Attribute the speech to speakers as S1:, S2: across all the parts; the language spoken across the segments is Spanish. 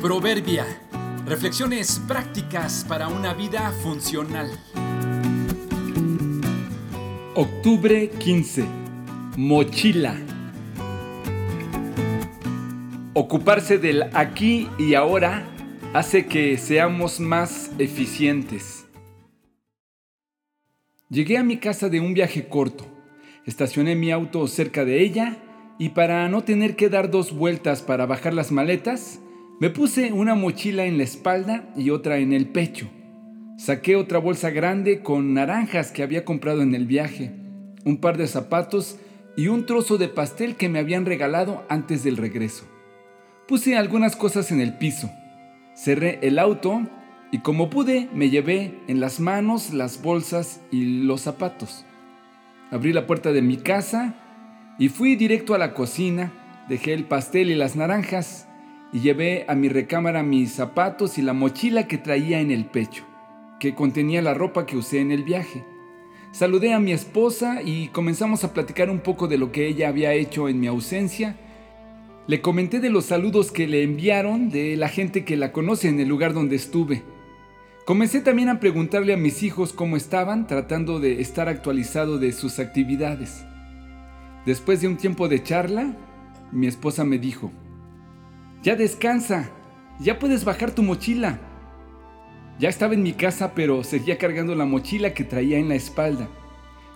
S1: Proverbia. Reflexiones prácticas para una vida funcional.
S2: Octubre 15. Mochila. Ocuparse del aquí y ahora hace que seamos más eficientes. Llegué a mi casa de un viaje corto. Estacioné mi auto cerca de ella y para no tener que dar dos vueltas para bajar las maletas, me puse una mochila en la espalda y otra en el pecho. Saqué otra bolsa grande con naranjas que había comprado en el viaje, un par de zapatos y un trozo de pastel que me habían regalado antes del regreso. Puse algunas cosas en el piso. Cerré el auto y como pude me llevé en las manos las bolsas y los zapatos. Abrí la puerta de mi casa y fui directo a la cocina, dejé el pastel y las naranjas y llevé a mi recámara mis zapatos y la mochila que traía en el pecho, que contenía la ropa que usé en el viaje. Saludé a mi esposa y comenzamos a platicar un poco de lo que ella había hecho en mi ausencia. Le comenté de los saludos que le enviaron de la gente que la conoce en el lugar donde estuve. Comencé también a preguntarle a mis hijos cómo estaban, tratando de estar actualizado de sus actividades. Después de un tiempo de charla, mi esposa me dijo, ya descansa, ya puedes bajar tu mochila. Ya estaba en mi casa, pero seguía cargando la mochila que traía en la espalda.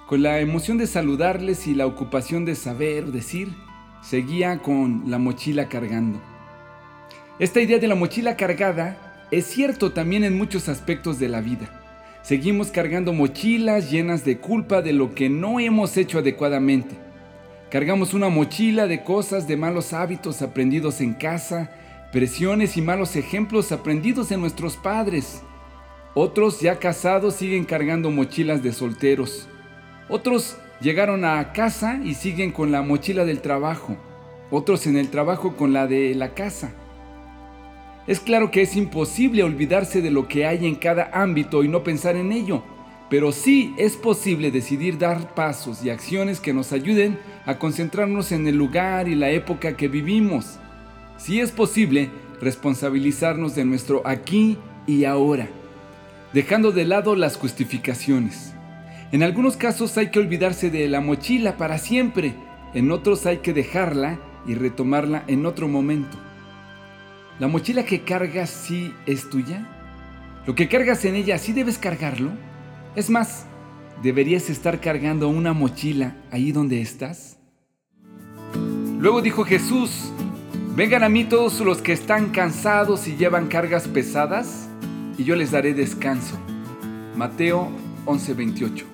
S2: Con la emoción de saludarles y la ocupación de saber decir, seguía con la mochila cargando. Esta idea de la mochila cargada es cierto también en muchos aspectos de la vida. Seguimos cargando mochilas llenas de culpa de lo que no hemos hecho adecuadamente Cargamos una mochila de cosas, de malos hábitos aprendidos en casa, presiones y malos ejemplos aprendidos en nuestros padres. Otros ya casados siguen cargando mochilas de solteros. Otros llegaron a casa y siguen con la mochila del trabajo. Otros en el trabajo con la de la casa. Es claro que es imposible olvidarse de lo que hay en cada ámbito y no pensar en ello pero sí es posible decidir dar pasos y acciones que nos ayuden a concentrarnos en el lugar y la época que vivimos. Sí es posible responsabilizarnos de nuestro aquí y ahora, dejando de lado las justificaciones. En algunos casos hay que olvidarse de la mochila para siempre, en otros hay que dejarla y retomarla en otro momento. ¿La mochila que cargas sí es tuya? ¿Lo que cargas en ella sí debes cargarlo? Es más, ¿deberías estar cargando una mochila ahí donde estás? Luego dijo Jesús, vengan a mí todos los que están cansados y llevan cargas pesadas, y yo les daré descanso. Mateo 11:28